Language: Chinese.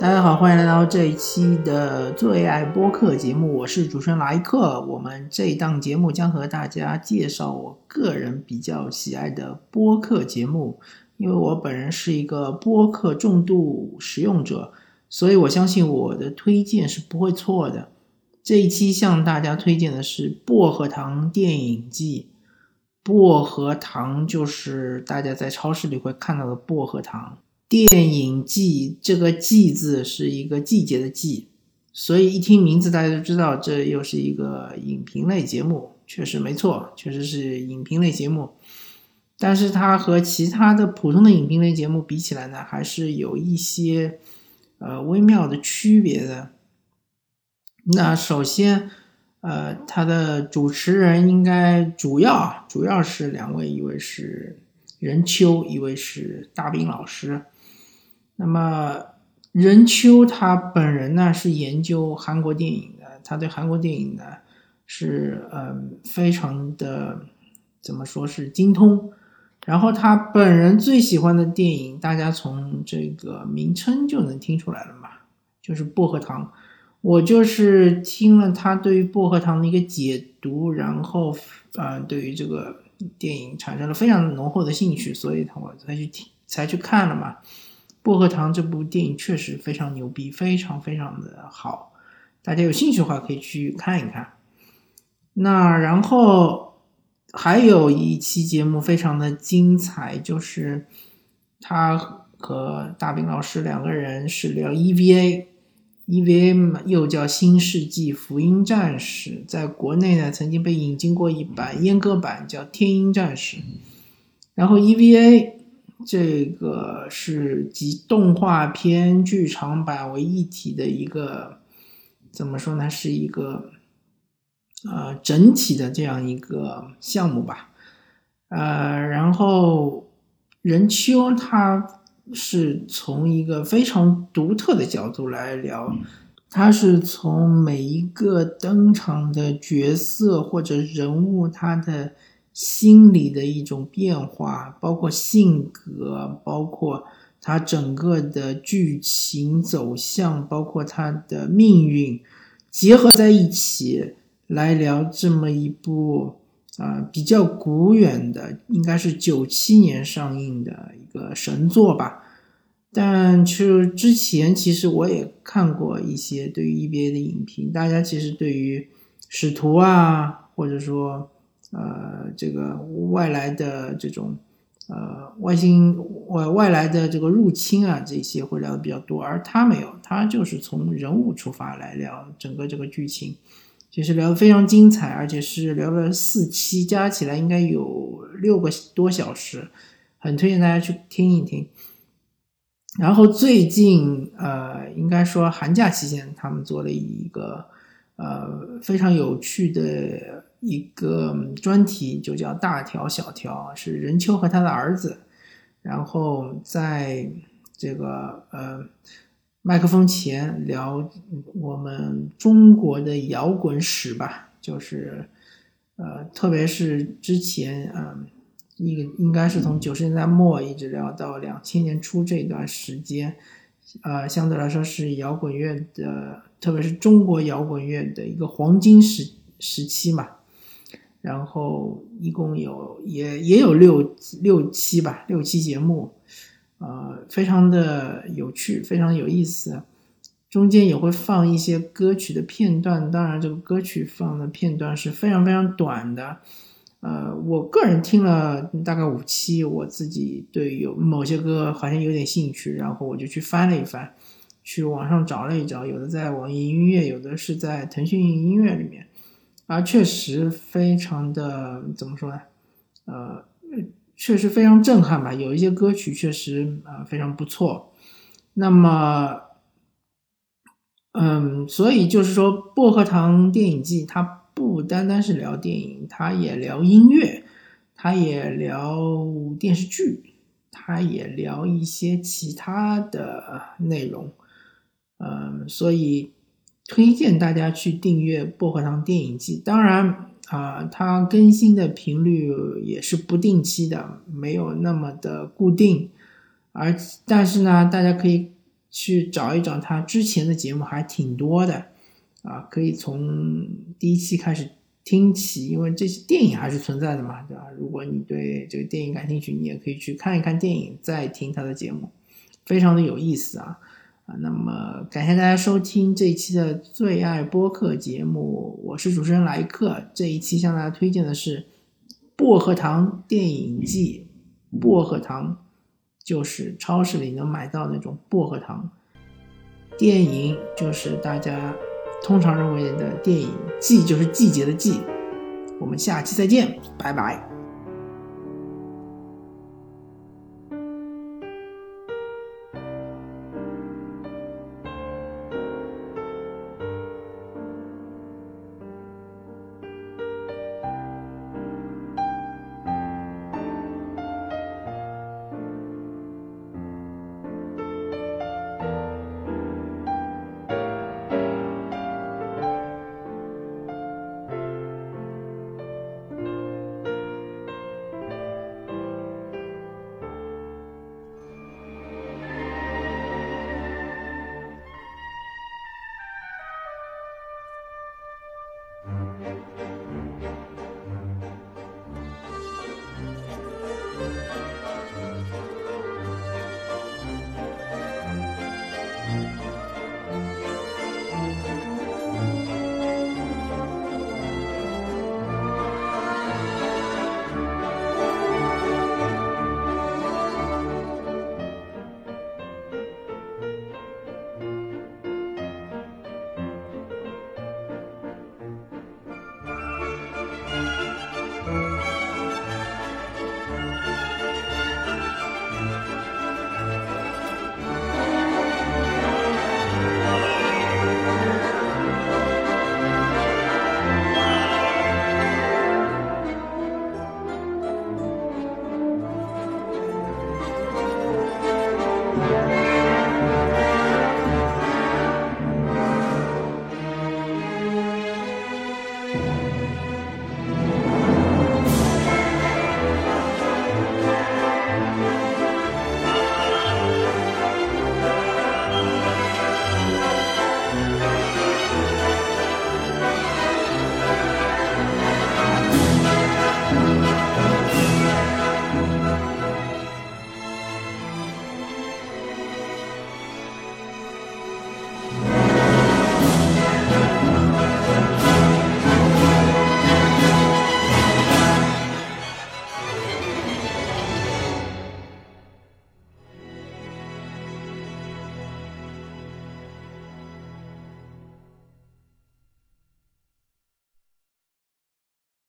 大家好，欢迎来到这一期的最爱播客节目，我是主持人莱克。我们这一档节目将和大家介绍我个人比较喜爱的播客节目，因为我本人是一个播客重度使用者，所以我相信我的推荐是不会错的。这一期向大家推荐的是《薄荷糖电影季》，薄荷糖就是大家在超市里会看到的薄荷糖。电影季这个“季”字是一个季节的“季”，所以一听名字大家就知道这又是一个影评类节目。确实没错，确实是影评类节目。但是它和其他的普通的影评类节目比起来呢，还是有一些呃微妙的区别的。那首先，呃，它的主持人应该主要主要是两位，一位是任秋，一位是大兵老师。那么任秋他本人呢是研究韩国电影的，他对韩国电影呢是嗯非常的怎么说是精通。然后他本人最喜欢的电影，大家从这个名称就能听出来了嘛，就是《薄荷糖》。我就是听了他对于《薄荷糖》的一个解读，然后呃对于这个电影产生了非常浓厚的兴趣，所以我才去听才去看了嘛。薄荷糖这部电影确实非常牛逼，非常非常的好，大家有兴趣的话可以去看一看。那然后还有一期节目非常的精彩，就是他和大兵老师两个人是聊 EVA，EVA 又叫《新世纪福音战士》，在国内呢曾经被引进过一版阉割版，叫《天鹰战士》，然后 EVA。这个是集动画片、剧场版为一体的一个，怎么说呢？是一个呃整体的这样一个项目吧。呃，然后任秋他是从一个非常独特的角度来聊，他是从每一个登场的角色或者人物他的。心理的一种变化，包括性格，包括他整个的剧情走向，包括他的命运，结合在一起来聊这么一部啊比较古远的，应该是九七年上映的一个神作吧。但其实之前其实我也看过一些对于 EBA 的影评，大家其实对于使徒啊，或者说。呃，这个外来的这种呃外星外外来的这个入侵啊，这些会聊的比较多，而他没有，他就是从人物出发来聊整个这个剧情，其实聊的非常精彩，而且是聊了四期，加起来应该有六个多小时，很推荐大家去听一听。然后最近呃，应该说寒假期间，他们做了一个呃非常有趣的。一个专题就叫“大条小条”，是任秋和他的儿子，然后在这个呃麦克风前聊我们中国的摇滚史吧，就是呃特别是之前嗯一个应该是从九十年代末一直聊到两千年初这段时间，呃相对来说是摇滚乐的，特别是中国摇滚乐的一个黄金时时期嘛。然后一共有也也有六六期吧，六期节目，呃，非常的有趣，非常有意思。中间也会放一些歌曲的片段，当然这个歌曲放的片段是非常非常短的。呃，我个人听了大概五期，我自己对有某些歌好像有点兴趣，然后我就去翻了一翻，去网上找了一找，有的在网易音乐，有的是在腾讯音乐里面。啊，确实非常的怎么说呢？呃，确实非常震撼吧。有一些歌曲确实啊非常不错。那么，嗯，所以就是说，薄荷糖电影季它不单单是聊电影，它也聊音乐，它也聊电视剧，它也聊一些其他的内容。嗯，所以。推荐大家去订阅《薄荷糖电影季》，当然啊，它更新的频率也是不定期的，没有那么的固定。而但是呢，大家可以去找一找他之前的节目，还挺多的啊，可以从第一期开始听起，因为这些电影还是存在的嘛，对吧？如果你对这个电影感兴趣，你也可以去看一看电影，再听他的节目，非常的有意思啊啊！那么感谢大家收听这一期的最爱播客节目，我是主持人莱克，这一期向大家推荐的是《薄荷糖电影季》，薄荷糖。就是超市里能买到那种薄荷糖，电影就是大家通常认为的电影，季就是季节的季。我们下期再见，拜拜。え?